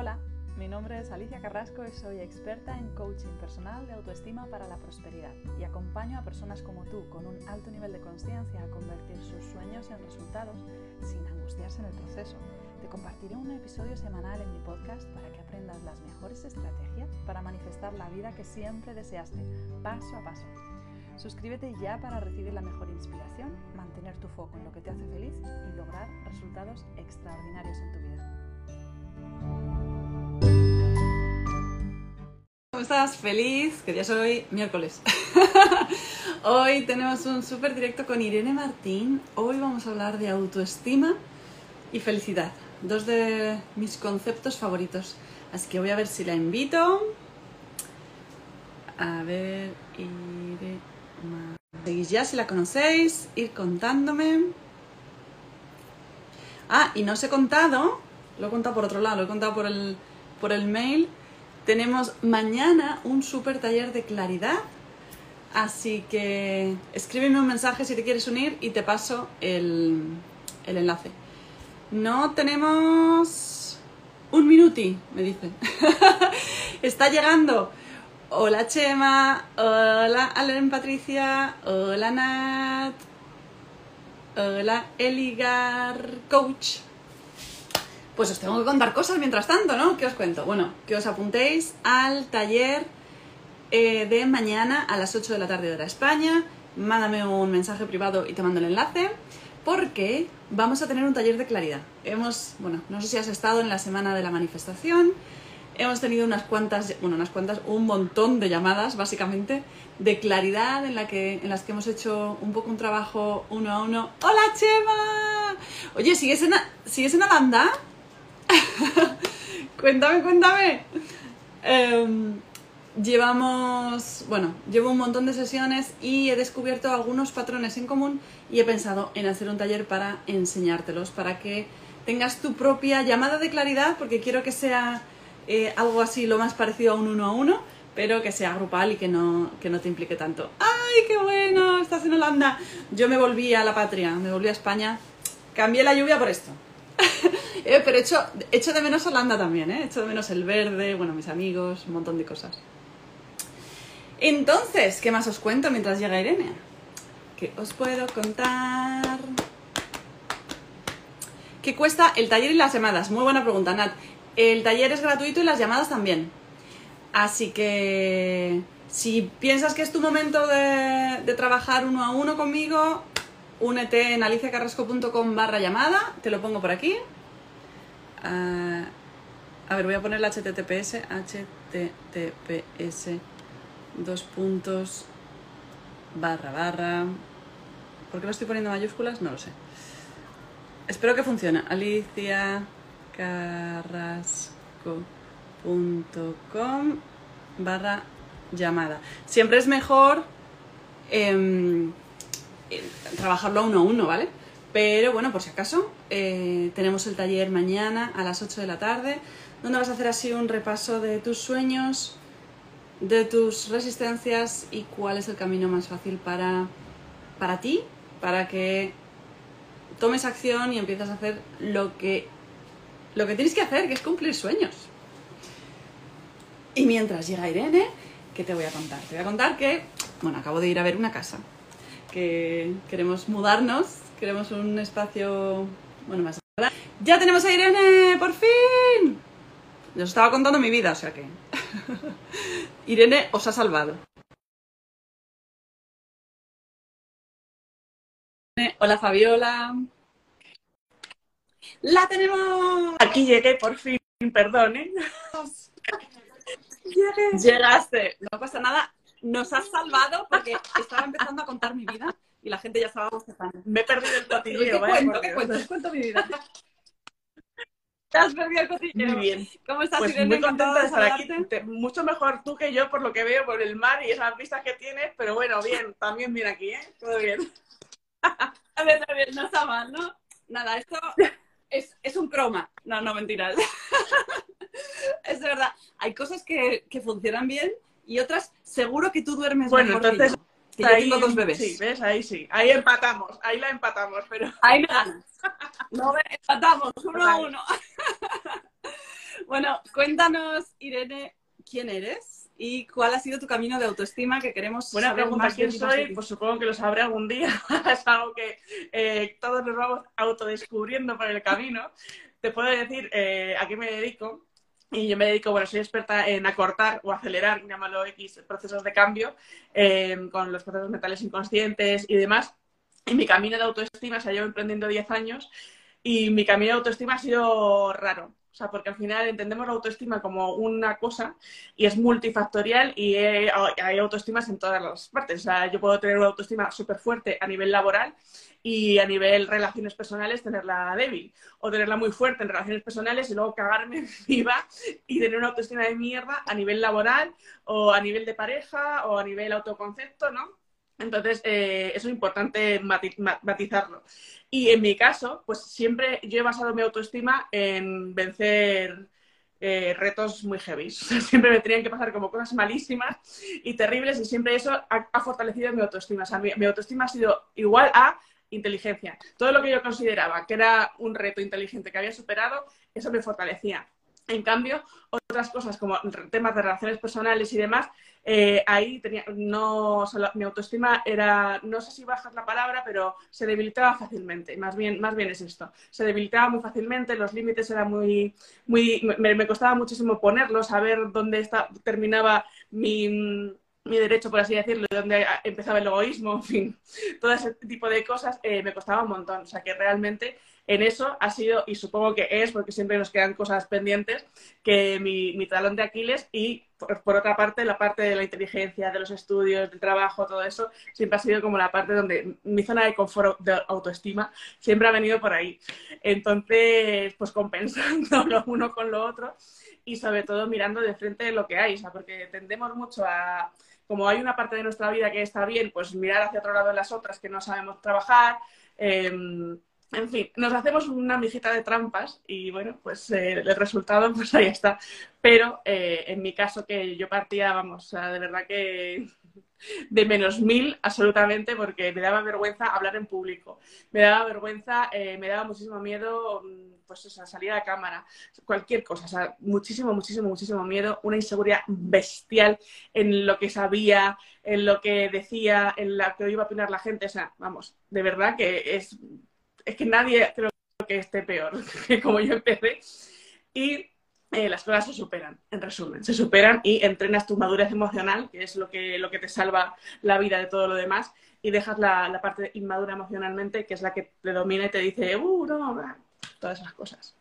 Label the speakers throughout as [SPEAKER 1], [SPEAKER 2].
[SPEAKER 1] Hola, mi nombre es Alicia Carrasco y soy experta en coaching personal de autoestima para la prosperidad y acompaño a personas como tú con un alto nivel de conciencia a convertir sus sueños en resultados sin angustiarse en el proceso. Te compartiré un episodio semanal en mi podcast para que aprendas las mejores estrategias para manifestar la vida que siempre deseaste, paso a paso. Suscríbete ya para recibir la mejor inspiración, mantener tu foco en lo que te hace feliz y lograr resultados extraordinarios en tu vida. ¿Cómo estás? Feliz, que ya soy miércoles. Hoy tenemos un súper directo con Irene Martín. Hoy vamos a hablar de autoestima y felicidad, dos de mis conceptos favoritos. Así que voy a ver si la invito. A ver, Irene. Seguís ya si la conocéis, ir contándome. Ah, y no os he contado, lo he contado por otro lado, lo he contado por el, por el mail. Tenemos mañana un super taller de claridad. Así que escríbeme un mensaje si te quieres unir y te paso el, el enlace. No tenemos un minuti, me dicen. Está llegando. Hola Chema, hola Alen Patricia, hola Nat, hola Eligar Coach. Pues os tengo que contar cosas mientras tanto, ¿no? ¿Qué os cuento? Bueno, que os apuntéis al taller eh, de mañana a las 8 de la tarde hora España. Mándame un mensaje privado y te mando el enlace. Porque vamos a tener un taller de claridad. Hemos, bueno, no sé si has estado en la semana de la manifestación hemos tenido unas cuantas, bueno, unas cuantas, un montón de llamadas, básicamente, de claridad en, la que, en las que hemos hecho un poco un trabajo uno a uno. ¡Hola, Chema! Oye, ¿sigues en, ¿sigues en Alanda? cuéntame, cuéntame. Em, llevamos, bueno, llevo un montón de sesiones y he descubierto algunos patrones en común y he pensado en hacer un taller para enseñártelos, para que tengas tu propia llamada de claridad, porque quiero que sea eh, algo así lo más parecido a un uno a uno, pero que sea grupal y que no, que no te implique tanto. ¡Ay, qué bueno! Estás en Holanda. Yo me volví a la patria, me volví a España. Cambié la lluvia por esto. Eh, pero echo, de menos Holanda también, ¿eh? Echo de menos el verde, bueno, mis amigos, un montón de cosas. Entonces, ¿qué más os cuento mientras llega Irene? ¿Qué os puedo contar? ¿Qué cuesta el taller y las llamadas? Muy buena pregunta, Nat. El taller es gratuito y las llamadas también. Así que si piensas que es tu momento de, trabajar uno a uno conmigo, únete en aliciacarrasco.com barra llamada, te lo pongo por aquí. A ver, voy a poner el HTTPS, HTTPS, dos puntos, barra, barra. ¿Por qué lo estoy poniendo mayúsculas? No lo sé. Espero que funcione. Alicia carrasco.com barra llamada. Siempre es mejor eh, trabajarlo uno a uno, ¿vale? Pero bueno, por si acaso, eh, tenemos el taller mañana a las 8 de la tarde, donde vas a hacer así un repaso de tus sueños, de tus resistencias y cuál es el camino más fácil para, para ti, para que tomes acción y empieces a hacer lo que lo que tienes que hacer, que es cumplir sueños. Y mientras llega Irene, ¿qué te voy a contar? Te voy a contar que, bueno, acabo de ir a ver una casa, que queremos mudarnos, queremos un espacio, bueno, más... ¡Ya tenemos a Irene! ¡Por fin! Yo os estaba contando mi vida, o sea que... Irene os ha salvado. Hola Fabiola. ¡La tenemos!
[SPEAKER 2] Aquí llegué por fin, perdón, ¿eh?
[SPEAKER 1] Llegaste. No pasa nada. Nos has salvado porque estaba empezando a contar mi vida y la gente ya estaba bostezando.
[SPEAKER 2] Me he perdido el cotilleo,
[SPEAKER 1] ¿Qué cuento? ¿Qué cuento? cuento mi vida. Te has perdido el cotilleo.
[SPEAKER 2] Muy bien.
[SPEAKER 1] ¿Cómo estás,
[SPEAKER 2] pues
[SPEAKER 1] Irene?
[SPEAKER 2] Muy contenta de estar aquí. mucho mejor tú que yo por lo que veo por el mar y esas vistas que tienes, pero bueno, bien, también bien aquí, ¿eh? Todo bien.
[SPEAKER 1] A ver, a ver, no está mal, ¿no? Nada, esto es, es un croma. No, no, mentiras. es de verdad. Hay cosas que, que, funcionan bien y otras seguro que tú duermes
[SPEAKER 2] bueno,
[SPEAKER 1] mejor
[SPEAKER 2] entonces,
[SPEAKER 1] que yo. Que ahí, yo tengo dos bebés.
[SPEAKER 2] Sí, ¿ves? Ahí sí. Ahí empatamos. Ahí la empatamos, pero...
[SPEAKER 1] Ahí me ganas. No, empatamos, uno a uno. Bueno, cuéntanos, Irene, quién eres y cuál ha sido tu camino de autoestima que queremos
[SPEAKER 2] Buena
[SPEAKER 1] saber
[SPEAKER 2] pregunta,
[SPEAKER 1] más
[SPEAKER 2] ¿quién soy? Pues supongo que lo sabré algún día. es algo que eh, todos nos vamos autodescubriendo por el camino. Te puedo decir eh, a qué me dedico. Y yo me dedico, bueno, soy experta en acortar o acelerar, llámalo X, procesos de cambio eh, con los procesos mentales inconscientes y demás. Y mi camino de autoestima, o sea, llevo emprendiendo 10 años y mi camino de autoestima ha sido raro. Sea, porque al final entendemos la autoestima como una cosa y es multifactorial y he- hay autoestimas en todas las partes. O sea, yo puedo tener una autoestima súper fuerte a nivel laboral y a nivel relaciones personales tenerla débil. O tenerla muy fuerte en relaciones personales y luego cagarme viva y tener una autoestima de mierda a nivel laboral o a nivel de pareja o a nivel autoconcepto, ¿no? Entonces, eh, eso es importante mati- ma- matizarlo. Y en mi caso, pues siempre yo he basado mi autoestima en vencer eh, retos muy heavy. Siempre me tenían que pasar como cosas malísimas y terribles y siempre eso ha, fortalecido mi autoestima. O sea, mi autoestima ha sido igual a inteligencia. Todo lo que yo consideraba que era un reto inteligente que había superado, eso me fortalecía. En cambio, otras cosas como temas de relaciones personales y demás, eh, ahí tenía, no, o sea, mi autoestima era, no sé si baja es la palabra, pero se debilitaba fácilmente. Más bien, más bien es esto. Se debilitaba muy fácilmente, los límites eran muy, muy, me, costaba muchísimo ponerlos, saber dónde está, terminaba mi, mi derecho, por así decirlo, dónde empezaba el egoísmo, en fin, todo ese tipo de cosas eh, me costaba un montón. O sea que realmente en eso ha sido, y supongo que es, porque siempre nos quedan cosas pendientes, que mi, talón de Aquiles y por, otra parte la parte de la inteligencia, de los estudios, del trabajo, todo eso, siempre ha sido como la parte donde mi zona de confort de autoestima siempre ha venido por ahí. Entonces, pues compensando lo uno con lo otro y sobre todo mirando de frente lo que hay, porque tendemos mucho a, como hay una parte de nuestra vida que está bien, pues mirar hacia otro lado en las otras que no sabemos trabajar. eh, en fin, nos hacemos una mijita de trampas y bueno, pues eh, el resultado pues ahí está. Pero eh, en mi caso que yo partía, vamos, de verdad que de menos mil absolutamente porque me daba vergüenza hablar en público, me daba vergüenza, eh, me daba muchísimo miedo, mm, pues o sea, salir a la cámara, cualquier cosa, o sea, muchísimo, muchísimo, muchísimo miedo, una inseguridad bestial en lo que sabía, en lo que decía, en lo que iba a opinar la gente, o sea, vamos, de verdad que es es que nadie creo que esté peor que como yo empecé. Y eh, las cosas se superan, en resumen, se superan y entrenas tu madurez emocional, que es lo que, lo que te salva la vida de todo lo demás, y dejas la, la parte inmadura emocionalmente, que es la que te domina y te dice, uh, no, bla", todas esas cosas.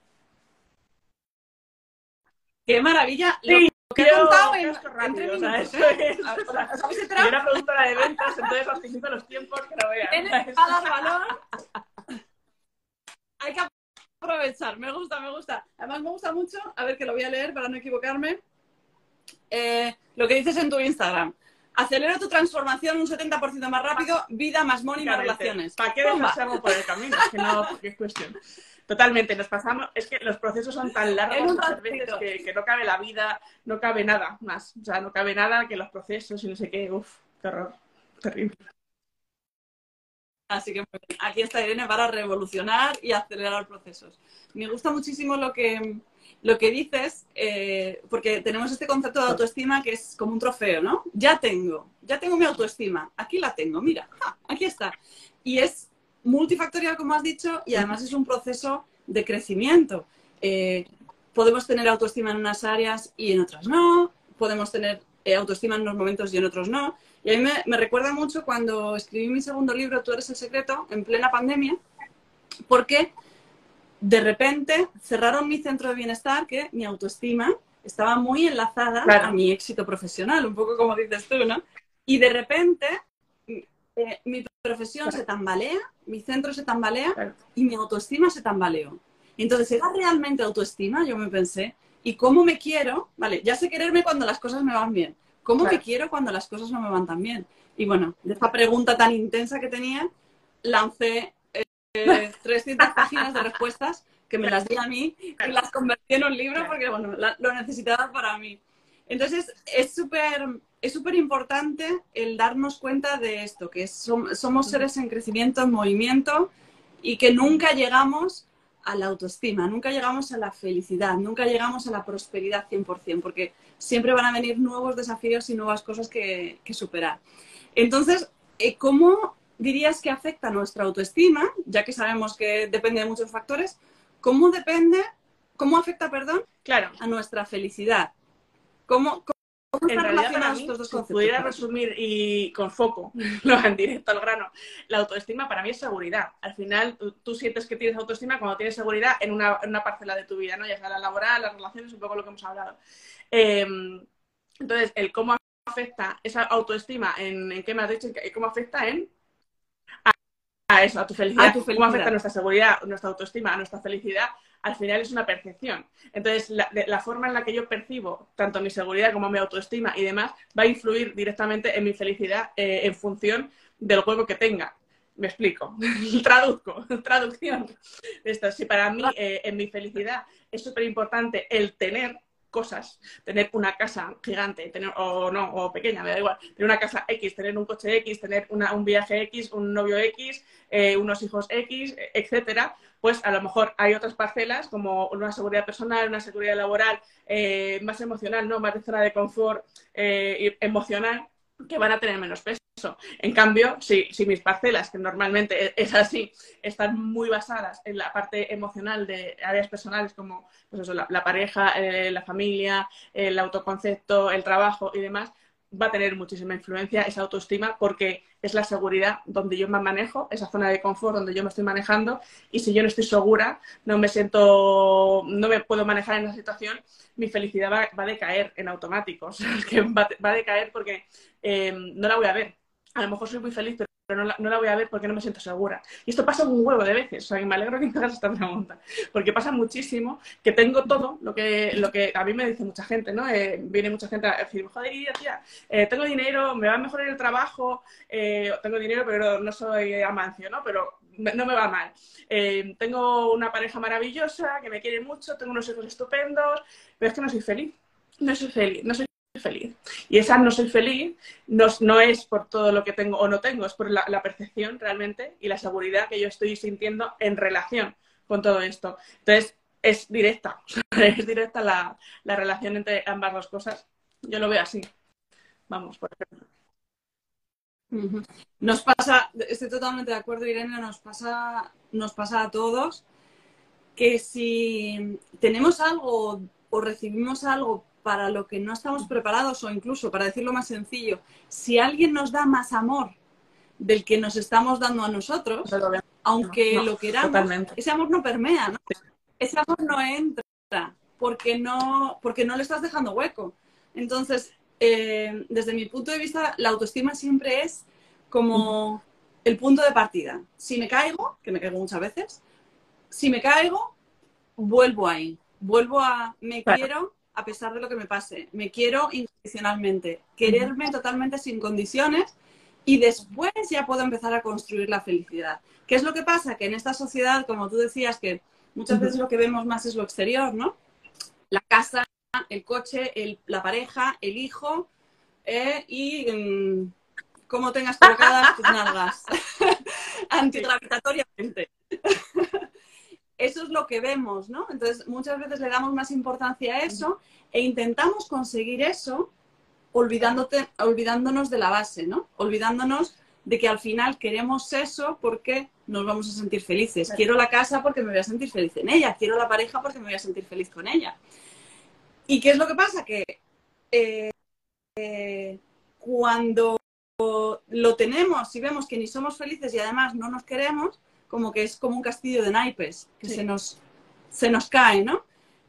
[SPEAKER 1] ¡Qué maravilla! Lo
[SPEAKER 2] Sí,
[SPEAKER 1] que he
[SPEAKER 2] yo
[SPEAKER 1] contado en,
[SPEAKER 2] rápido,
[SPEAKER 1] tres
[SPEAKER 2] o sea,
[SPEAKER 1] minutos,
[SPEAKER 2] eso
[SPEAKER 1] ¿eh?
[SPEAKER 2] es, o sea,
[SPEAKER 1] ¿Os habéis
[SPEAKER 2] Yo
[SPEAKER 1] enterado?
[SPEAKER 2] era productora de ventas, entonces optimizo los tiempos que no vean.
[SPEAKER 1] va a dar valor. Hay que aprovechar, me gusta, me gusta. Además me gusta mucho, a ver que lo voy a leer para no equivocarme, eh, lo que dices en tu Instagram. Acelera tu transformación un 70% más rápido, vida más money más relaciones.
[SPEAKER 2] ¿Para qué dejarse algo por el camino? Es que no, es cuestión. Totalmente, nos pasamos, es que los procesos son tan largos muchas veces que, que no cabe la vida, no cabe nada más. O sea, no cabe nada que los procesos y no sé qué. Uf, qué horror. Terrible.
[SPEAKER 1] Así que bien. aquí está Irene para revolucionar y acelerar procesos. Me gusta muchísimo lo que, lo que dices, eh, porque tenemos este concepto de autoestima que es como un trofeo, ¿no? Ya tengo, ya tengo mi autoestima, aquí la tengo, mira, aquí está. Y es multifactorial, como has dicho, y además es un proceso de crecimiento. Eh, podemos tener autoestima en unas áreas y en otras no, podemos tener autoestima en unos momentos y en otros no. Y a mí me, me recuerda mucho cuando escribí mi segundo libro, Tú eres el secreto, en plena pandemia, porque de repente cerraron mi centro de bienestar, que mi autoestima estaba muy enlazada
[SPEAKER 2] Claro.
[SPEAKER 1] a mi éxito profesional, un poco como dices tú, ¿no? Y de repente eh, mi profesión se tambalea, mi centro se tambalea
[SPEAKER 2] Claro.
[SPEAKER 1] y mi autoestima se tambaleó. Entonces, ¿era realmente autoestima? Yo me pensé. ¿Y cómo me quiero? Vale, ya sé quererme cuando las cosas me van bien. ¿Cómo
[SPEAKER 2] Claro.
[SPEAKER 1] me quiero cuando las cosas no me van tan bien? Y bueno, de esta pregunta tan intensa que tenía, lancé eh, 300 páginas de respuestas que me las di a mí y las convertí en un libro porque, bueno, la- lo necesitaba para mí. Entonces, es súper es súper importante el darnos cuenta de esto, que som- somos seres en crecimiento, en movimiento y que nunca llegamos a la autoestima, nunca llegamos a la felicidad, nunca llegamos a la prosperidad 100%, porque siempre van a venir nuevos desafíos y nuevas cosas que, superar. Entonces, eh, ¿cómo dirías que afecta nuestra autoestima, ya que sabemos que depende de muchos factores? ¿Cómo depende, cómo afecta, perdón,
[SPEAKER 2] claro.
[SPEAKER 1] a nuestra felicidad? ¿Cómo,
[SPEAKER 2] en realidad para mí, si pudiera resumir y con foco, lo en directo al grano, la autoestima para mí es seguridad. Al final, tú, sientes que tienes autoestima cuando tienes seguridad en una, parcela de tu vida, ¿no? Ya sea la laboral, las relaciones, un poco lo que hemos hablado. Em, entonces, el cómo afecta esa autoestima, en, qué me has dicho, cómo afecta en a, eso, a tu felicidad, cómo afecta nuestra seguridad, nuestra autoestima, a nuestra felicidad, al final es una percepción. Entonces, la, forma en la que yo percibo tanto mi seguridad como mi autoestima y demás va a influir directamente en mi felicidad eh, en función del juego que tenga. Me explico, traduzco, traducción. Esto, si para mí eh, en mi felicidad es súper importante el tener, cosas, tener una casa gigante, tener, o no, o pequeña, me da igual, tener una casa X, tener un coche X, tener un viaje X, un novio X, eh, unos hijos X, etcétera, pues a lo mejor hay otras parcelas como una seguridad personal, una seguridad laboral, eh, más emocional, ¿no? Más de zona de confort eh, emocional, que van a tener menos peso. En cambio, si, si, mis parcelas, que normalmente e, es así, están muy basadas en la parte emocional de áreas personales como pues la, pareja, eh, la familia, el autoconcepto, el trabajo y demás, va a tener muchísima influencia esa autoestima porque es la seguridad donde yo me manejo, esa zona de confort donde yo me estoy manejando y si yo no estoy segura, no me siento, no me puedo manejar en esa situación, mi felicidad va, a decaer en automático, que va, a decaer porque eh, no la voy a ver. A lo mejor soy muy feliz, pero no la, voy a ver porque no me siento segura. Y esto pasa un huevo de veces, o sea, que me alegro que me hagas esta pregunta, porque pasa muchísimo que tengo todo lo que, lo que a mí me dice mucha gente, ¿no? Eh, viene mucha gente a decir, joder, tía, eh, tengo dinero, me va mejor en el trabajo, eh, tengo dinero, pero no soy amancio, ¿no? Pero no me va mal. tengo una pareja maravillosa que me quiere mucho, tengo unos hijos estupendos, pero es que no soy feliz. No soy feliz, no soy feliz. Y esa no soy feliz no, no, es por todo lo que tengo o no tengo, es por la, percepción realmente y la seguridad que yo estoy sintiendo en relación con todo esto. Entonces, es directa, es directa la, la relación entre ambas dos cosas. Yo lo veo así. Vamos, por ejemplo.
[SPEAKER 1] Nos pasa, estoy totalmente de acuerdo, Irene, nos pasa, nos pasa a todos que si tenemos algo o recibimos algo para lo que no estamos preparados o incluso, para decirlo más sencillo, si alguien nos da más amor del que nos estamos dando a nosotros, aunque lo queramos, ese amor no permea, ¿no? Ese amor no entra porque no, porque no le estás dejando hueco. Entonces, eh, desde mi punto de vista, la autoestima siempre es como el punto de partida. Si me caigo, que me caigo muchas veces, si me caigo, vuelvo ahí. Vuelvo a me quiero, a pesar de lo que me pase. Me quiero incondicionalmente, quererme totalmente sin condiciones y después ya puedo empezar a construir la felicidad. ¿Qué es lo que pasa? Que en esta sociedad, como tú decías, que muchas veces lo que vemos más es lo exterior, ¿no? La casa, el coche, la pareja, el hijo eh, y mm, cómo tengas colocadas tus nalgas antigravitatoriamente eso es lo que vemos, ¿no? Entonces, muchas veces le damos más importancia a eso e intentamos conseguir eso olvidándonos de la base, ¿no? Olvidándonos de que al final queremos eso porque nos vamos a sentir felices. Quiero la casa porque me voy a sentir feliz en ella. Quiero la pareja porque me voy a sentir feliz con ella. ¿Y qué es lo que pasa? Que eh, eh, cuando lo tenemos y vemos que ni somos felices y además no nos queremos, como que es como un castillo de naipes que se, nos, se nos cae, ¿no?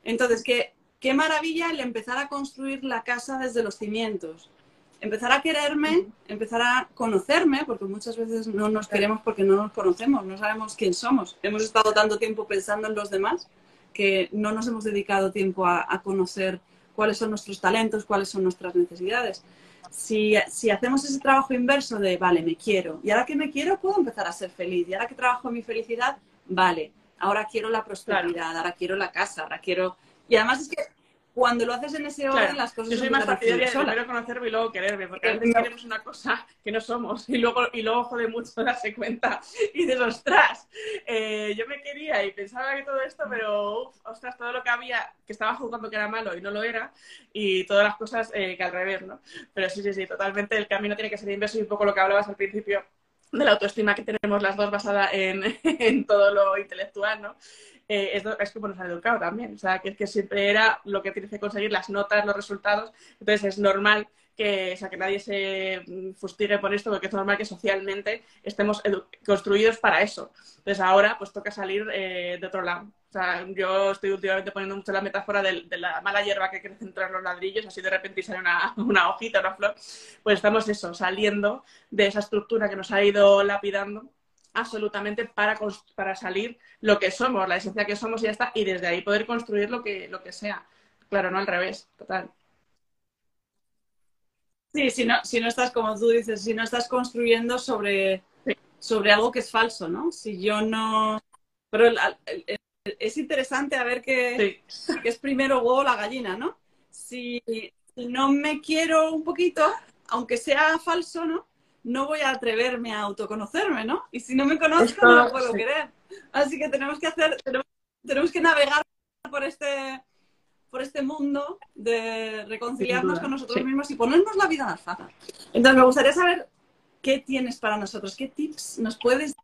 [SPEAKER 1] Entonces, qué, qué maravilla el empezar a construir la casa desde los cimientos. Empezar a quererme, empezar a conocerme, porque muchas veces no nos queremos porque no nos conocemos, no sabemos quién somos. Hemos estado tanto tiempo pensando en los demás que no nos hemos dedicado tiempo a conocer cuáles son nuestros talentos, cuáles son nuestras necesidades si, hacemos ese trabajo inverso de, vale, me quiero, y ahora que me quiero puedo empezar a ser feliz, y ahora que trabajo mi felicidad, vale, ahora quiero la prosperidad, ahora quiero la casa, ahora quiero... Y además es que cuando lo haces en ese orden, las cosas
[SPEAKER 2] Yo soy más partidaria de primero conocerme y luego quererme, porque a veces queremos una cosa que no somos y luego, y luego jode mucho darse cuenta y dices, ostras, eh, yo me quería y pensaba que todo esto, pero ostras, todo lo que había, que estaba jugando que era malo y no lo era, y todas las cosas eh, que al revés, ¿no? Pero sí, sí, sí, totalmente el camino tiene que ser inverso y un poco lo que hablabas al principio de la autoestima que tenemos las dos basada en, en todo lo intelectual, ¿no? Eh, es, es, como nos han educado también. O sea, que siempre era lo que tienes que conseguir, las notas, los resultados. Entonces es normal que, o sea, que nadie se mm, fustigue por esto, porque es normal que socialmente estemos construidos para eso. Entonces ahora pues toca salir eh, de otro lado. O sea, yo estoy últimamente poniendo mucho la metáfora de, de, la mala hierba que crece entre los ladrillos, así de repente sale una, una hojita, una flor. Pues estamos eso, saliendo de esa estructura que nos ha ido lapidando absolutamente para, para salir lo que somos, la esencia que somos y ya está, y desde ahí poder construir lo que, lo que sea. Claro, no al revés, total.
[SPEAKER 1] Sí, si no, si no estás, como tú dices, si no estás construyendo sobre, sí. sobre algo que es falso, ¿no? Si yo no... Pero el, el, el, es interesante a ver que, sí. es primero huevo la gallina, ¿no? Si, si no me quiero un poquito, aunque sea falso, ¿no? No voy a atreverme a autoconocerme, ¿no? Y si no me conozco, Esto, no lo puedo sí. querer. Así que tenemos que hacer, tenemos, tenemos, que navegar por este, por este mundo de reconciliarnos con nosotros sí. mismos y ponernos la vida más fácil. Entonces, me gustaría saber qué tienes para nosotros, qué tips nos puedes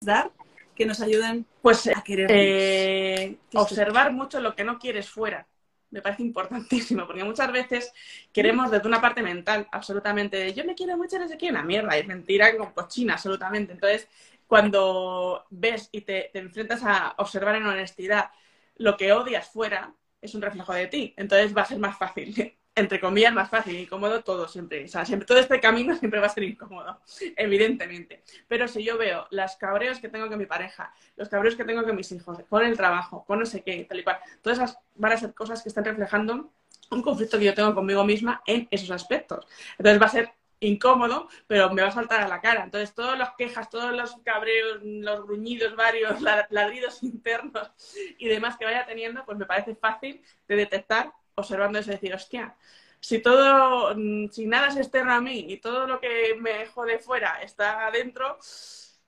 [SPEAKER 1] dar que nos ayuden
[SPEAKER 2] pues, a querer eh, observar mucho lo que no quieres fuera me parece importantísimo, porque muchas veces queremos desde una parte mental, absolutamente, yo me quiero mucho, no sé qué, una mierda, es mentira con cochina, absolutamente. Entonces, cuando ves y te, te, enfrentas a observar en honestidad lo que odias fuera, es un reflejo de ti. Entonces va a ser más fácil entre comillas, más fácil, incómodo todo siempre. O sea, siempre, todo este camino siempre va a ser incómodo, evidentemente. Pero si yo veo las cabreos que tengo con mi pareja, los cabreos que tengo con mis hijos, con el trabajo, con no sé qué, tal y cual, todas esas van a ser cosas que están reflejando un conflicto que yo tengo conmigo misma en esos aspectos. Entonces va a ser incómodo, pero me va a saltar a la cara. Entonces, todas las quejas, todos los cabreos, los gruñidos varios, ladridos internos y demás que vaya teniendo, pues me parece fácil de detectar observando es decir, hostia, si todo, mm, si nada es externo a mí y todo lo que me jode fuera está adentro,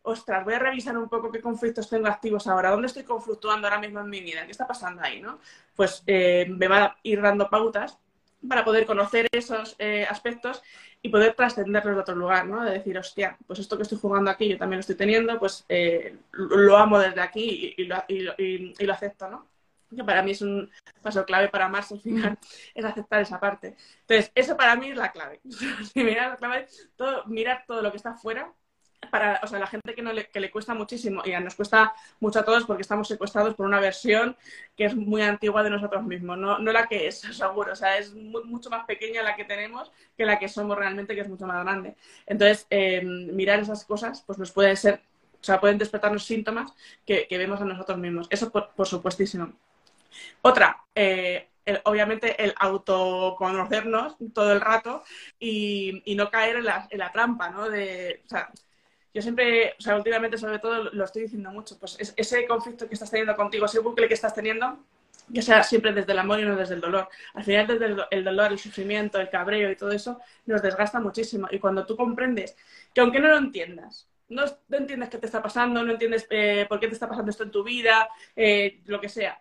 [SPEAKER 2] ostras, voy a revisar un poco qué conflictos tengo activos ahora, dónde estoy conflictuando ahora mismo en mi vida, qué está pasando ahí, ¿no? Pues eh, me va a ir dando pautas para poder conocer esos eh, aspectos y poder trascenderlos de otro lugar, ¿no? De decir, hostia, pues esto que estoy jugando aquí yo también lo estoy teniendo, pues eh, lo amo desde aquí y, y, lo, y, y lo acepto, ¿no? Que para mí es un paso clave para Mars al final, es aceptar esa parte. Entonces, eso para mí es la clave. mirar, la clave todo, mirar todo lo que está fuera, para o sea, la gente que, no le, que le cuesta muchísimo, y nos cuesta mucho a todos porque estamos secuestrados por una versión que es muy antigua de nosotros mismos, no, no la que es, seguro, o sea, es muy, mucho más pequeña la que tenemos que la que somos realmente, que es mucho más grande. Entonces, eh, mirar esas cosas, pues nos puede ser, o sea, pueden despertarnos síntomas que, que vemos a nosotros mismos. Eso por, por supuestísimo. Otra, eh, el, obviamente el autoconocernos todo el rato y, no caer en la, trampa, ¿no? De, o sea, yo siempre, o sea, últimamente sobre todo lo estoy diciendo mucho, pues es, ese conflicto que estás teniendo contigo, ese bucle que estás teniendo, que sea siempre desde el amor y no desde el dolor. Al final, desde el, el, dolor, el sufrimiento, el cabreo y todo eso, nos desgasta muchísimo. Y cuando tú comprendes que aunque no lo entiendas, no, no entiendes qué te está pasando, no entiendes eh, por qué te está pasando esto en tu vida, eh, lo que sea,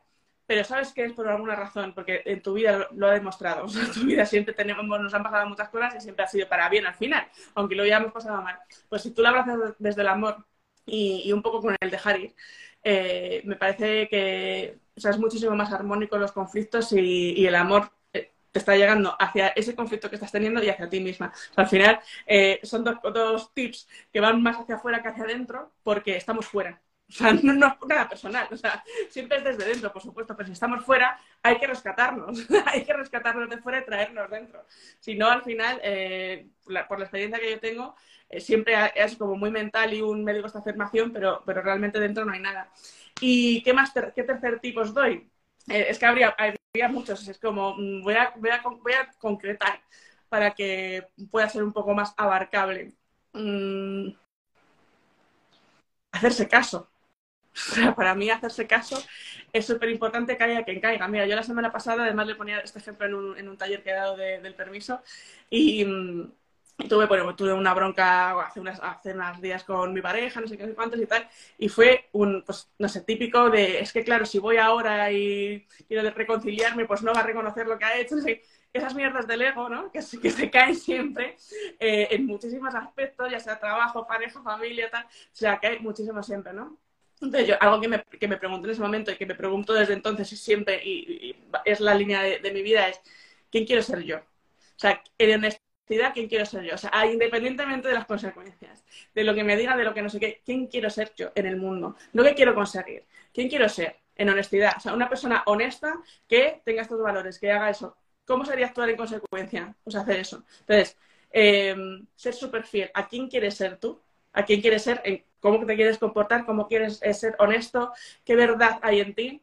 [SPEAKER 2] pero sabes que es por alguna razón, porque en tu vida lo, ha demostrado. en tu vida siempre tenemos, nos han pasado muchas cosas y siempre ha sido para bien al final, aunque lo hayamos pasado mal. Pues si tú lo abrazas desde el amor y, un poco con el dejar ir, eh, me parece que o es muchísimo más armónico los conflictos y, el amor eh, te está llegando hacia ese conflicto que estás teniendo y hacia ti misma. Al final eh, son dos, dos tips que van más hacia afuera que hacia adentro porque estamos fuera. O sea, no, no nada personal, o sea, siempre es desde dentro, por supuesto, pero si estamos fuera, hay que rescatarnos, hay que rescatarnos de fuera y traernos dentro. Si no, al final, eh, por la experiencia que yo tengo, eh, siempre es como muy mental y un médico esta afirmación, pero, pero realmente dentro no hay nada. ¿Y qué más, qué tercer tipo os doy? Eh, es que habría, habría muchos, es como, mm, voy a, voy, a, voy a concretar para que pueda ser un poco más abarcable. Mm, hacerse caso O sea, para mí hacerse caso es súper importante haya quien caiga. Mira, yo la semana pasada además le ponía este ejemplo en un, en un taller que he dado del permiso y mm, tuve, bueno, tuve una bronca hace, unas, hace unos días con mi pareja, no sé qué, no sé cuántos y tal, y fue un, pues, no sé, típico de, es que claro, si voy ahora y quiero reconciliarme, pues no va a reconocer lo que ha hecho, esas mierdas del ego, ¿no? Que, que se caen siempre eh, en muchísimos aspectos, ya sea trabajo, pareja, familia, tal, o sea, hay muchísimo siempre, ¿no? Entonces, yo, algo que me, que me pregunto en ese momento y que me pregunto desde entonces y siempre, y, es la línea de, mi vida, es, ¿quién quiero ser yo? O sea, en quién quiero ser yo. O sea, independientemente de las consecuencias, de lo que me diga, de lo que no sé qué, quién quiero ser yo en el mundo. No qué quiero conseguir, quién quiero ser en honestidad. O sea, una persona honesta que tenga estos valores, que haga eso. ¿Cómo sería actuar en consecuencia? Pues hacer eso. Entonces, eh, ser súper fiel. ¿A quién quieres ser tú? ¿A quién quieres ser? ¿Cómo te quieres comportar? ¿Cómo quieres eh, ser honesto? ¿Qué verdad hay en ti?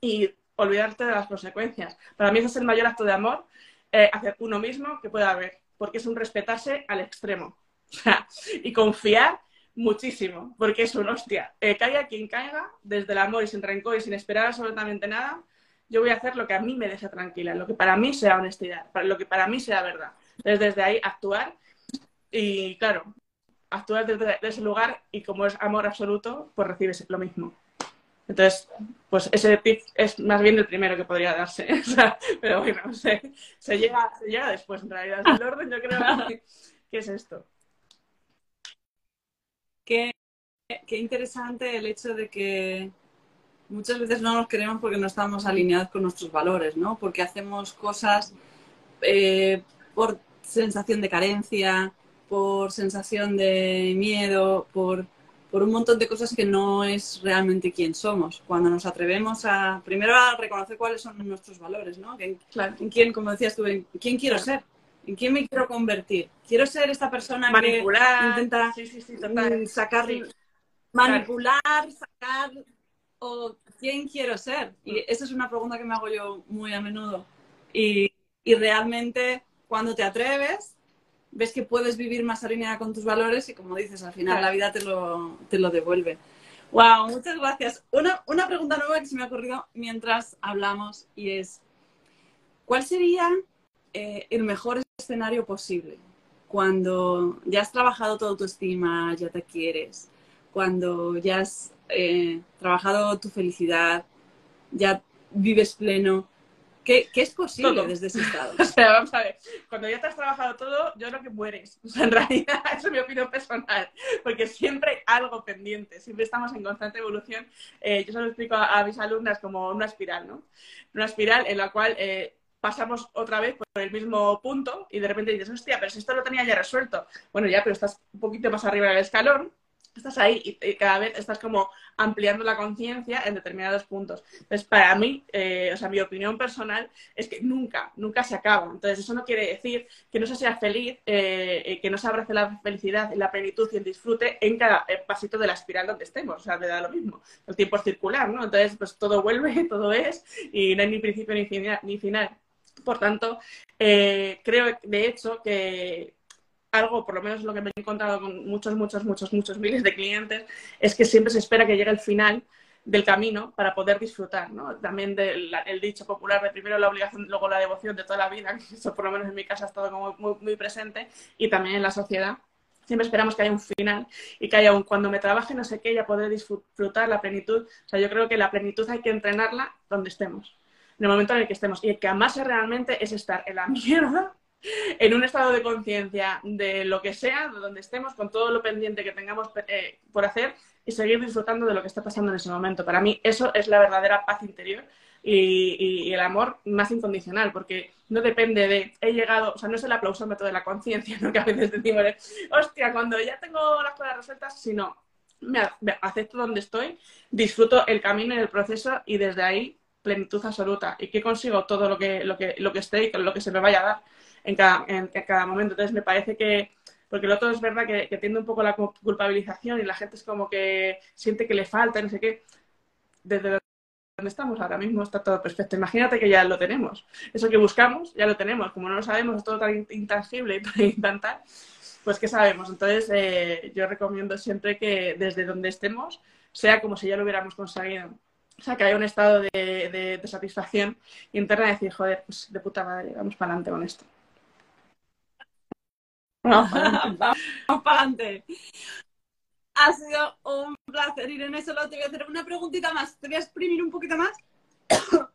[SPEAKER 2] Y olvidarte de las consecuencias. Para mí ese es el mayor acto de amor eh, hacia uno mismo que pueda haber porque es un respetarse al extremo. y confiar muchísimo, porque es un hostia. Eh, caiga quien caiga, desde el amor y sin rencor y sin esperar absolutamente nada, yo voy a hacer lo que a mí me deje tranquila, lo que para mí sea honestidad, lo que para mí sea verdad. Entonces, desde ahí actuar y, claro, actuar desde ese lugar y como es amor absoluto, pues recibes lo mismo. Entonces, pues ese tip es más bien el primero que podría darse. pero bueno, se, llega, se, llega, después, en realidad. El orden yo creo que, es esto.
[SPEAKER 1] Qué, qué, interesante el hecho de que muchas veces no nos queremos porque no estamos alineados con nuestros valores, ¿no? Porque hacemos cosas eh, por sensación de carencia, por sensación de miedo, por por un montón de cosas que no es realmente quién somos. Cuando nos atrevemos a, primero a reconocer cuáles son nuestros valores, ¿no? En, quién, como decías tú, en quién quiero ser, en quién me quiero convertir. Quiero ser esta persona
[SPEAKER 2] manipular,
[SPEAKER 1] que intenta mm, sacar, manipular, sacar, o quién quiero ser. Y esa es una pregunta que me hago yo muy a menudo. Y, y realmente cuando te atreves, ves que puedes vivir más alineada con tus valores y como dices, al final la vida te lo, te lo devuelve. Wow, muchas gracias. Una, una pregunta nueva que se me ha ocurrido mientras hablamos y es, ¿cuál sería eh, el mejor escenario posible cuando ya has trabajado toda tu estima, ya te quieres, cuando ya has eh, trabajado tu felicidad, ya vives pleno? ¿Qué, es posible desde ese estado?
[SPEAKER 2] O sea, vamos a ver, cuando ya te has trabajado todo, yo creo que mueres. O sea, en realidad, esa es mi opinión personal, porque siempre hay algo pendiente, siempre estamos en constante evolución. Eh, yo se lo explico a, mis alumnas como una espiral, ¿no? Una espiral en la cual eh, pasamos otra vez por el mismo punto y de repente dices, hostia, pero si esto lo tenía ya resuelto. Bueno, ya, pero estás un poquito más arriba del escalón estás ahí y, cada vez estás como ampliando la conciencia en determinados puntos. Entonces, para mí, eh, o sea, mi opinión personal es que nunca, nunca se acaba. Entonces, eso no quiere decir que no se sea feliz, eh, que no se abrace la felicidad y la plenitud y el disfrute en cada eh, pasito de la espiral donde estemos. O sea, me da lo mismo. El tiempo es circular, ¿no? Entonces, pues todo vuelve, todo es, y no hay ni principio ni final. Ni final. Por tanto, creo, de hecho, que algo, por lo menos lo que me he encontrado con muchos, muchos, muchos, muchos miles de clientes, es que siempre se espera que llegue el final del camino para poder disfrutar, ¿no? También del el dicho popular de primero la obligación, luego la devoción de toda la vida, que eso por lo menos en mi casa ha estado como muy, presente, y también en la sociedad. Siempre esperamos que haya un final y que haya un cuando me trabaje no sé qué, ya poder disfrutar la plenitud. O sea, yo creo que la plenitud hay que entrenarla donde estemos, en el momento en el que estemos. Y el que amarse realmente es estar en la mierda en un estado de conciencia de lo que sea, de donde estemos, con todo lo pendiente que tengamos eh, por hacer y seguir disfrutando de lo que está pasando en ese momento. Para mí eso es la verdadera paz interior y, el amor más incondicional, porque no depende de, he llegado, o sea, no es el aplausómetro de la conciencia, ¿no? que a veces decimos, hostia, cuando ya tengo las cosas resueltas, sino me, acepto donde estoy, disfruto el camino y el proceso y desde ahí plenitud absoluta. ¿Y que consigo? Todo lo que, lo que, lo que esté y lo que se me vaya a dar en cada, en, cada momento. Entonces me parece que, porque lo otro es verdad que, que, tiende un poco la culpabilización y la gente es como que siente que le falta, no sé qué. Desde donde estamos ahora mismo está todo perfecto. Imagínate que ya lo tenemos. Eso que buscamos, ya lo tenemos. Como no lo sabemos, es todo tan intangible y tan tal, pues ¿qué sabemos? Entonces eh, yo recomiendo siempre que desde donde estemos sea como si ya lo hubiéramos conseguido. O sea, que hay un estado de, satisfacción interna de decir, joder, pues de puta madre, vamos para adelante con esto.
[SPEAKER 1] Vamos para adelante. Ha sido un placer, Irene. Solo te voy a hacer una preguntita más. Te voy a exprimir un poquito más.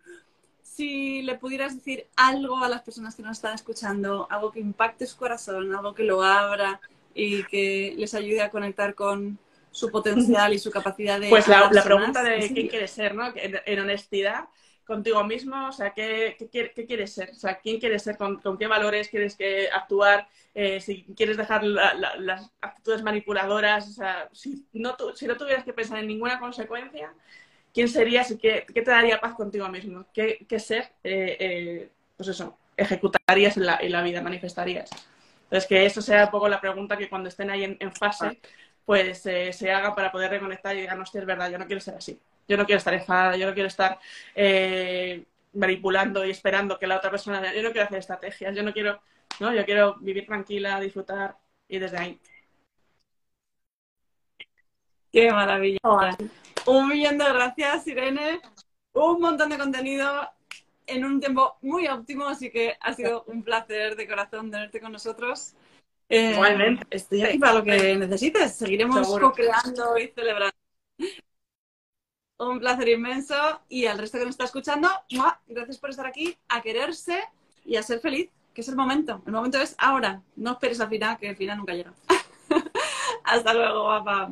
[SPEAKER 1] si le pudieras decir algo a las personas que nos están escuchando, algo que impacte su corazón, algo que lo abra y que les ayude a conectar con su potencial y su capacidad de...
[SPEAKER 2] Pues la, pregunta de qué quieres ser, ¿no? En, honestidad contigo mismo, o sea, ¿qué, qué, quieres ser? O sea, ¿quién quieres ser? ¿Con, qué valores quieres que actuar? Eh, si quieres dejar las actitudes manipuladoras, o sea, si no, si no tuvieras que pensar en ninguna consecuencia, ¿quién serías y qué, qué te daría paz contigo mismo? ¿Qué, qué ser, eh, eh, pues eso, ejecutarías en la, en la, vida, manifestarías? Entonces, que eso sea un poco la pregunta que cuando estén ahí en, fase, pues eh, se haga para poder reconectar y digan, no, es verdad, yo no quiero ser así. Yo no quiero estar enfadada, yo no quiero estar eh, manipulando y esperando que la otra persona... Yo no quiero hacer estrategias, yo no quiero... ¿no? Yo quiero vivir tranquila, disfrutar y desde ahí.
[SPEAKER 1] Qué maravilla. Un millón de gracias, Irene. Un montón de contenido en un tiempo muy óptimo, así que ha sido un placer de corazón tenerte con nosotros.
[SPEAKER 2] Eh, Igualmente.
[SPEAKER 1] Estoy aquí para lo que necesites. Seguiremos co-creando y celebrando. Un placer inmenso y al resto que nos está escuchando, gracias por estar aquí, a quererse y a ser feliz, que es el momento. El momento es ahora. No esperes al final, que el final nunca llega. Hasta luego, papá.